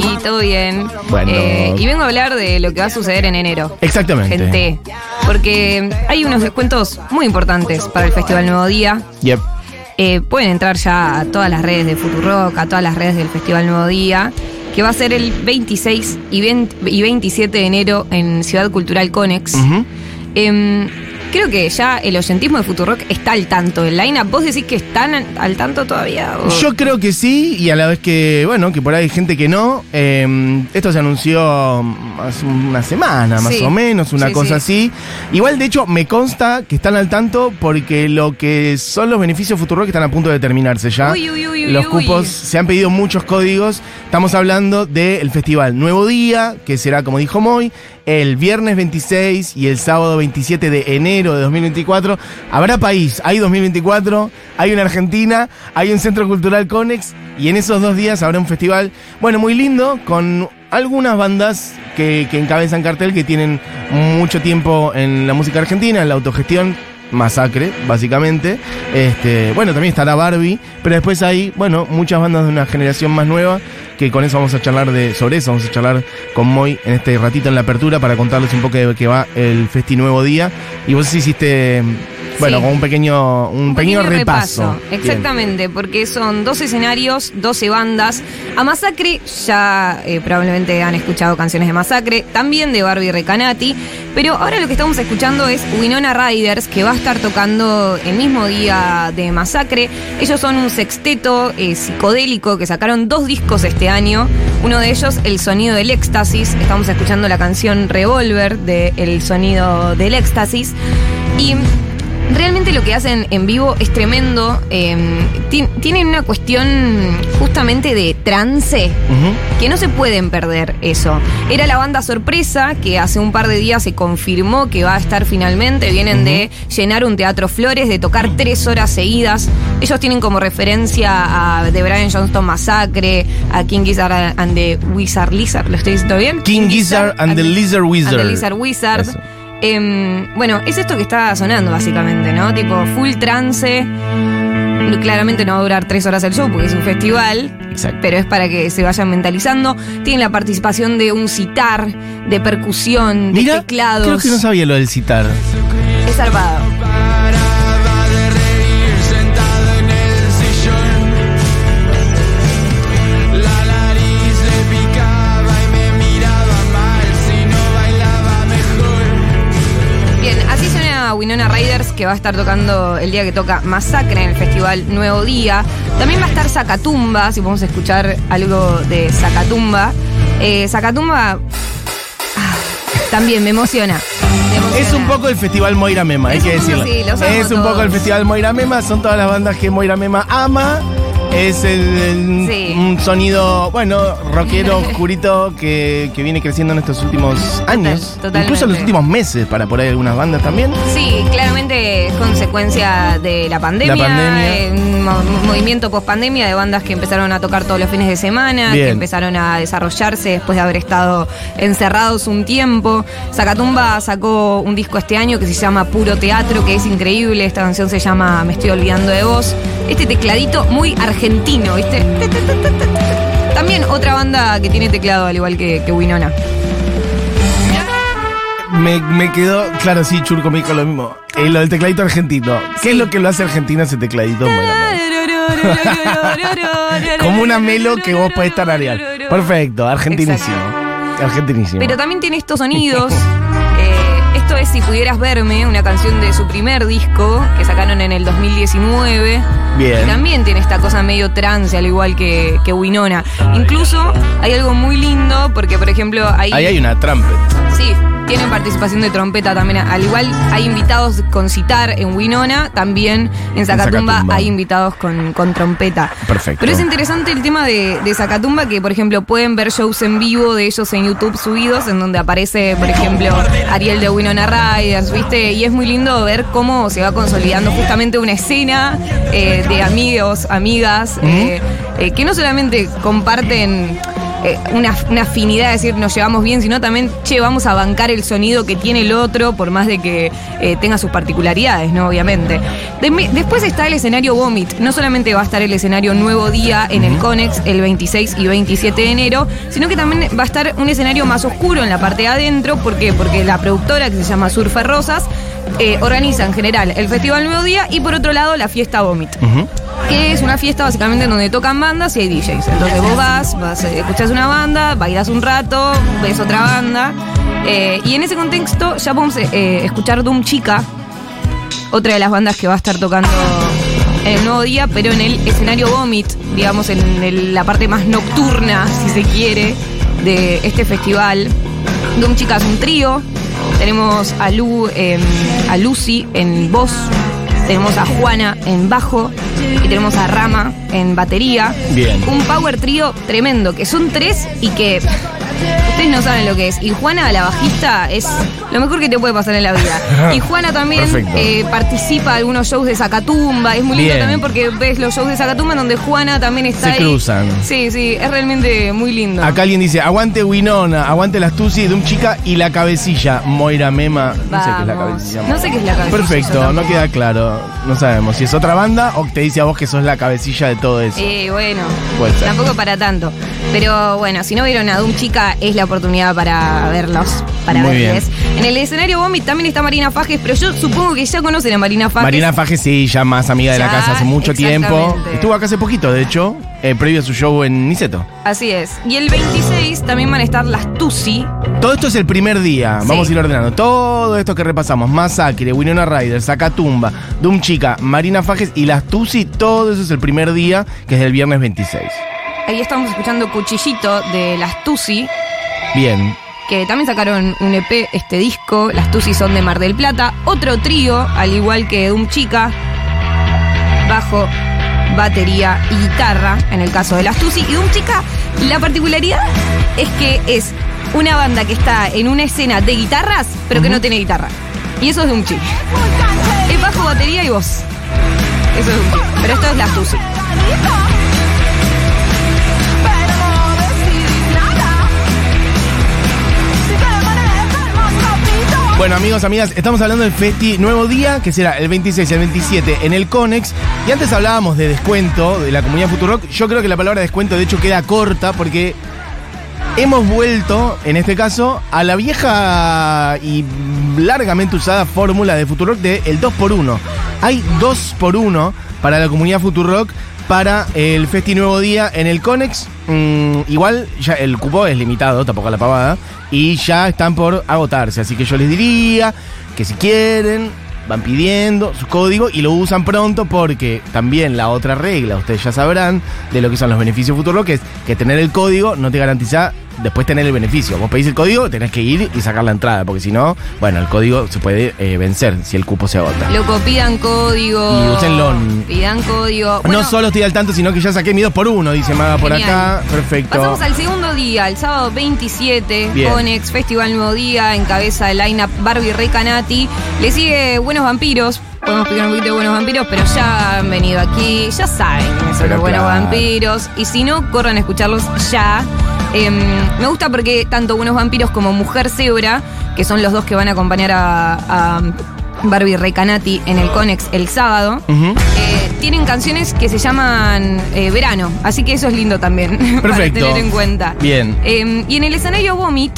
Sí, todo bien. Bueno. Eh, y vengo a hablar de lo que va a suceder en enero. Exactamente. Gente. Porque hay unos descuentos muy importantes para el Festival Nuevo Día. Yep. Eh, pueden entrar ya a todas las redes de Futurock, a todas las redes del Festival Nuevo Día, que va a ser el 26 y, 20 y 27 de enero en Ciudad Cultural Conex. Em, creo que ya el oyentismo de Futurock está al tanto. El line ¿vos decís que están al- tanto todavía? o- Yo creo que sí, y a la vez que, bueno, que por ahí hay gente que no. Eh, esto se anunció hace una semana, más Sí. o menos, una Sí, cosa sí. así. Igual, de hecho, me consta que están al tanto porque lo que son los beneficios Futurock están a punto de terminarse ya. Uy, uy, uy, uy, los cupos, se han pedido muchos códigos. Estamos hablando del festival Nuevo Día, que será, como dijo Moy, el viernes 26 y el sábado 27 de enero de 2024. Habrá país, hay 2024, hay una Argentina, hay un Centro Cultural Conex y en esos dos días habrá un festival, bueno, muy lindo, con algunas bandas que, que encabezan cartel que tienen mucho tiempo en la música argentina, en la autogestión. Masacre, básicamente. Este, bueno, también estará Barbie, pero después hay, bueno, muchas bandas de una generación más nueva que con eso vamos a charlar de sobre eso, vamos a charlar con Moy en este ratito en la apertura para contarles un poco de qué va el Festi Nuevo Día. Y vos hiciste, bueno, con un pequeño, un, pequeño, repaso. Exactamente, porque son dos escenarios, 12 bandas. A Masacre ya eh, probablemente han escuchado canciones de Masacre, también de Barbie Recanati, pero ahora lo que estamos escuchando es Winona Riders, que va a estar tocando el mismo día de Masacre. Ellos son un sexteto eh, psicodélico que sacaron dos discos este año. Uno de ellos, El Sonido del Éxtasis. Estamos escuchando la canción Revolver de El Sonido del Éxtasis. Y Realmente lo que hacen en vivo es tremendo. eh, ti- tienen una cuestión justamente de trance que no se pueden perder eso. Era la banda sorpresa que hace un par de días se confirmó que va a estar finalmente. Vienen de llenar un teatro Flores, de tocar tres horas seguidas. Ellos tienen como referencia a The Brian Johnston Massacre, a King Gizzard and the Wizard Lizard. ¿Lo estoy diciendo bien? King Gizzard and the Lizard Wizard. And the Lizard Wizard. Eso. Em, bueno, es esto que está sonando básicamente, ¿no? Tipo full trance. Claramente no va a durar tres horas el show porque es un festival. Exacto. Pero es para que se vayan mentalizando. Tiene la participación de un citar, de percusión, de Mira, teclados. creo que no sabía lo del citar. Es zarpado. Winona Riders que va a estar tocando el día que toca Masacre en el festival Nuevo Día. También va a estar Zacatumba, si podemos escuchar algo de Zacatumba. Eh, Zacatumba ah, también me emociona. Es un poco el festival Moira Mema, hay Es que decirlo. sí, es un poco el festival Moira Mema, son todas las bandas que Moira Mema ama. Es el, el- Sí. un sonido, bueno, rockero, oscurito, que, que viene creciendo en estos últimos años. Incluso en los últimos meses, para por ahí algunas bandas también. Sí, claramente es consecuencia de la pandemia, La pandemia. eh, un mo- un movimiento post pandemia de bandas que empezaron a tocar todos los fines de semana, Bien. que empezaron a desarrollarse después de haber estado encerrados un tiempo. Zacatumba sacó un disco este año que se llama Puro Teatro, que es increíble. Esta canción se llama Me estoy olvidando de vos. Este tecladito muy argentino, ¿viste? También otra banda que tiene teclado al igual que, que Winona. Me, me quedó, claro, sí, Churco me dijo lo mismo. Eh, lo del tecladito argentino. ¿Qué es lo que lo hace argentino ese tecladito? Como una melo que vos podés tararear. Perfecto, argentinísimo. Argentinísimo. Pero también tiene estos sonidos. Esto es Si pudieras verme, una canción de su primer disco que sacaron en el 2019. Bien. Y también tiene esta cosa medio trance, al igual que, que Winona. Incluso hay algo muy lindo, porque por ejemplo hay. Ahí hay una trumpet. Sí, tienen participación de trompeta también. Al igual hay invitados con citar en Winona, también en Zacatumba, Zacatumba. hay invitados con, con trompeta. Perfecto. Pero es interesante el tema de, de Zacatumba, que por ejemplo pueden ver shows en vivo de ellos en YouTube subidos, en donde aparece, por ejemplo, Ariel de Winona Riders, ¿viste? Y es muy lindo ver cómo se va consolidando justamente una escena eh, de amigos, amigas, eh, eh, que no solamente comparten eh, una, una afinidad de decir nos llevamos bien, sino también, che, vamos a bancar el sonido que tiene el otro, por más de que eh, tenga sus particularidades, ¿no? Obviamente. De- después está el escenario Vomit. No solamente va a estar el escenario Nuevo Día en el Conex el 26 y 27 de enero, sino que también va a estar un escenario más oscuro en la parte de adentro. ¿Por qué? Porque la productora que se llama Surfer Rosas eh, organiza en general el Festival Nuevo Día y por otro lado la fiesta Vomit Ujú. Que es una fiesta básicamente en donde tocan bandas y hay DJs. Entonces vos vas, vas eh, escuchás una banda, bailas un rato, ves otra banda. eh, y en ese contexto ya podemos eh, escuchar Doom Chica, otra de las bandas que va a estar tocando en el nuevo día, pero en el escenario Vomit, digamos, en la parte más nocturna, si se quiere, de este festival. Doom Chica es un trío. Tenemos a, Lu, en- a Lucy en voz, tenemos a Juana en bajo y tenemos a Rama en batería. Bien. Un power trío tremendo, que son tres y que ustedes no saben lo que es. Y Juana, la bajista, es lo mejor que te puede pasar en la vida. Y Juana también eh, participa de algunos shows de Zacatumba. Es muy lindo Bien. también porque ves los shows de Zacatumba en donde Juana también está Se ahí. cruzan. Sí, sí, es realmente muy lindo. Acá alguien dice, aguante Winona, aguante las Tusi de un chica y la cabecilla, Moira Mema. No sé qué es la cabecilla. No sé qué es la cabecilla. Perfecto, no queda claro. No sabemos si es otra banda o te dice a vos que sos la cabecilla de todo eso. Eh, bueno, Puede ser. tampoco para tanto. Pero bueno, si no vieron a Doom Chica, es la oportunidad para verlos, para Muy verles. En el escenario Vomit también está Marina Fajes, pero yo supongo que ya conocen a Marina Fajes. Marina Faje, sí, ya más amiga de la casa hace mucho tiempo. Estuvo acá hace poquito, de hecho, eh, previo a su show en Niceto. Así es. Y el 26 también van a estar las Tusi. Todo esto es el primer día. Sí. Vamos a ir ordenando. Todo esto que repasamos: Masacre, Winona Ryder, Zacatumba, Doom Chica, Marina Fajes y las Tusi. Todo eso es el primer día, que es el viernes 26. Ahí estamos escuchando Cuchillito de las Tusi, Bien. que también sacaron un EP, este disco. Las Tusi son de Mar del Plata. Otro trío, al igual que Doom Chica. Bajo, batería y guitarra, en el caso de las Tusi. Y Doom Chica, la particularidad es que es una banda que está en una escena de guitarras, pero que no tiene guitarra. Y eso es Doom Chica. Es bajo, batería y voz. Eso es Doom Chica. Pero esto es las Tusi. Bueno, amigos, amigas, estamos hablando del Festi Nuevo Día, que será el 26 y el 27 en el Conex. Y antes hablábamos de descuento de la comunidad Futurock. Yo creo que la palabra descuento, de hecho, queda corta porque hemos vuelto, en este caso, a la vieja y largamente usada fórmula de Futurock de el 2x1. Hay 2x1 para la comunidad Futurock para el Festi Nuevo Día en el Conex. Mm, igual ya el cupo es limitado, tampoco la pavada, y ya están por agotarse. Así que yo les diría que si quieren, van pidiendo su código y lo usan pronto porque también la otra regla, ustedes ya sabrán, de lo que son los beneficios futuros, que es que tener el código no te garantiza después tener el beneficio. Vos pedís el código, tenés que ir y sacar la entrada, porque si no, bueno, el código se puede eh, vencer si el cupo se agota. Loco, pidan código. Y úsenlo. Pidan código. Bueno, no solo estoy al tanto, sino que ya saqué mi 2 por 1 dice Maga por Genial. acá. Perfecto. Pasamos al segundo día, el sábado 27, Bien. Conex, Festival Nuevo Día, encabeza el line-up Barbie Rey Canati. Le sigue Buenos Vampiros. Podemos explicar un poquito de Buenos Vampiros, pero ya han venido aquí, ya saben quiénes son los Buenos claro. Vampiros. Y si no, corran a escucharlos ya. Em, me gusta porque tanto Buenos Vampiros como Mujer Zebra, que son los dos que van a acompañar a, a Barbie Rey Canati en el Conex el sábado, eh, tienen canciones que se llaman eh, Verano, así que eso es lindo también para Perfecto. tener en cuenta. Bien. Eh, y en el escenario Vomit,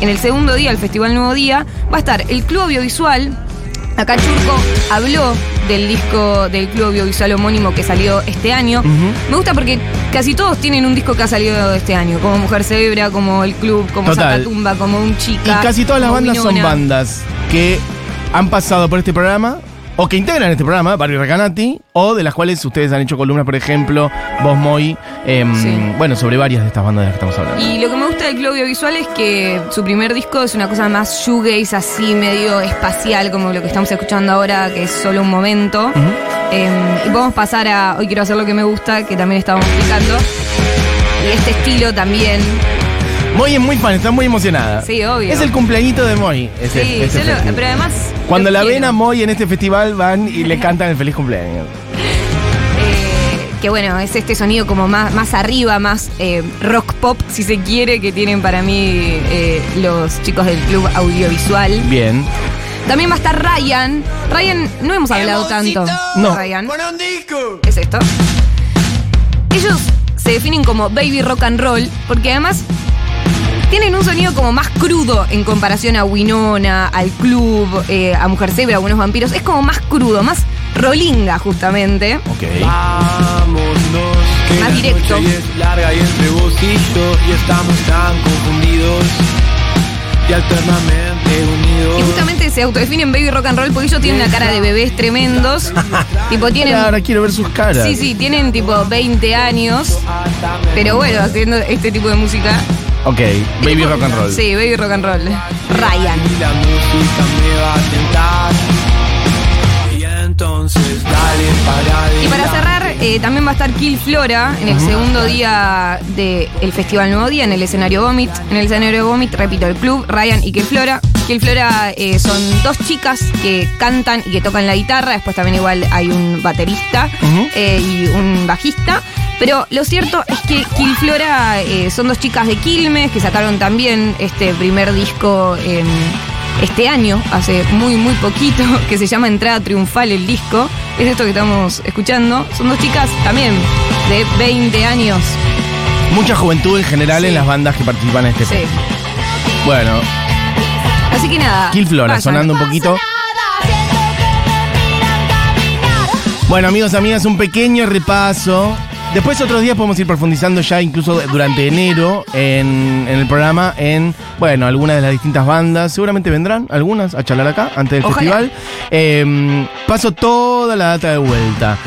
en el segundo día, el Festival Nuevo Día, va a estar el Club Audiovisual. Acá Churco habló del disco del Club Audiovisual homónimo que salió este año. Me gusta porque casi todos tienen un disco que ha salido este año, como Mujer Cebra, como El Club, como Total. Zacatumba, como Un Y Chica. casi todas las bandas son bandas que han pasado por este programa o que integran este programa, Barry Recanati, o de las cuales ustedes han hecho columnas, por ejemplo, Vos Moy, em, Sí. bueno, sobre varias de estas bandas de las que estamos hablando. Y lo que me gusta del Club Audiovisual es que su primer disco es una cosa más shoegaze, así medio espacial, como lo que estamos escuchando ahora, que es solo un momento. Ujú. Eh, y podemos pasar a Hoy quiero hacer lo que me gusta, que también estábamos explicando. Y este estilo también. Moy es muy fan, está muy emocionada. Sí, obvio. Es el cumpleañito de Moy. ese- sí, ese yo lo- festival. pero además. Cuando la ven a Moy en este festival van y le cantan el feliz cumpleaños. Eh, que bueno, es este sonido como más, más arriba, más eh, rock pop, si se quiere, que tienen para mí eh, los chicos del club audiovisual. Bien. También va a estar Ryan. Ryan, no hemos hablado tanto. No. Ryan. Pon un disco. es esto. Ellos se definen como baby rock and roll porque además tienen un sonido como más crudo en comparación a Winona, al club, eh, a Mujer Zebra, a Buenos Vampiros. Es como más crudo, más rolinga justamente. Ok. Vámonos, que Más la directo. noche es larga y entre vos y yo y estamos tan confundidos y alternamente unidos. Y justamente se autodefinen baby rock and roll porque ellos tienen una cara de bebés tremendos. tipo, tienen. Ahora quiero ver sus caras. Sí, sí, tienen tipo 20 años. Pero bueno, haciendo este tipo de música. Ok, baby rock and roll. Sí, baby rock and roll. Ryan. Y la música me va a tentar. Y entonces dale para Y para adelante. cerrar, eh, también va a estar Kill Flora en el segundo día del Festival Nuevo Día, en el escenario Vomit. En el escenario Vomit, repito, el club, Ryan y Kill Flora. Kill Flora eh, son dos chicas que cantan y que tocan la guitarra. Después también igual hay un baterista eh, y un bajista. Pero lo cierto es que Kill Flora eh, son dos chicas de Quilmes que sacaron también este primer disco en este año, hace muy, muy poquito, que se llama Entrada Triunfal el disco. Es esto que estamos escuchando. Son dos chicas también de 20 años. Mucha juventud en general Sí. en las bandas que participan en este Sí. Bueno, Así que nada. Kill Flora, vayan. sonando un poquito. Bueno, amigos, amigas, un pequeño repaso. Después otros días podemos ir profundizando ya incluso durante enero en, en el programa en, bueno, algunas de las distintas bandas. Seguramente vendrán algunas a charlar acá antes del Ojalá. festival. Eh, paso toda la data de vuelta.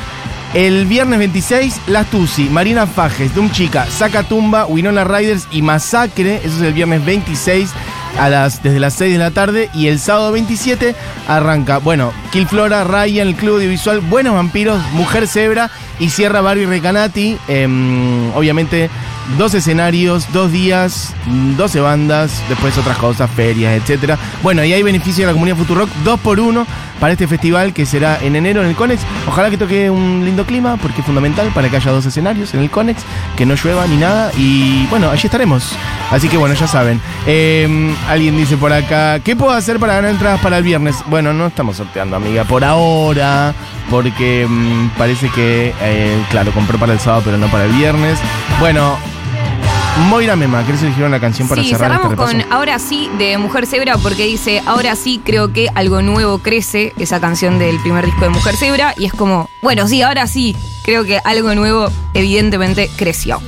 El viernes 26, Las Tusi, Marina Fajes, Dum Chica, Saca Tumba, Winona Riders y Masacre. Eso es el viernes 26 a las, desde las 6 de la tarde. Y el sábado 27 arranca, bueno, Kill Flora, Ryan, el Club Audiovisual, Buenos Vampiros, Mujer Zebra y Sierra Barbie Recanati. Em, obviamente, dos escenarios, dos días, mm, 12 bandas, después otras cosas, ferias, etcétera. Bueno, y hay beneficio de la comunidad Futurock, dos por uno para este festival que será en enero en el Conex. Ojalá que toque un lindo clima, porque es fundamental para que haya dos escenarios en el Conex, que no llueva ni nada. Y bueno, allí estaremos. Así que bueno, ya saben. Eh, alguien dice por acá, ¿qué puedo hacer para ganar entradas para el viernes? Bueno, no estamos sorteando, amiga, por ahora, porque mm, parece que, eh, claro, compró para el sábado, pero no para el viernes. Bueno. Moira Mema, ¿querés elegir una canción para Sí, cerrar este cerramos repaso? con Ahora sí de Mujer Zebra porque dice Ahora sí creo que algo nuevo crece, esa canción del primer disco de Mujer Zebra y es como, bueno, sí, ahora sí creo que algo nuevo evidentemente creció.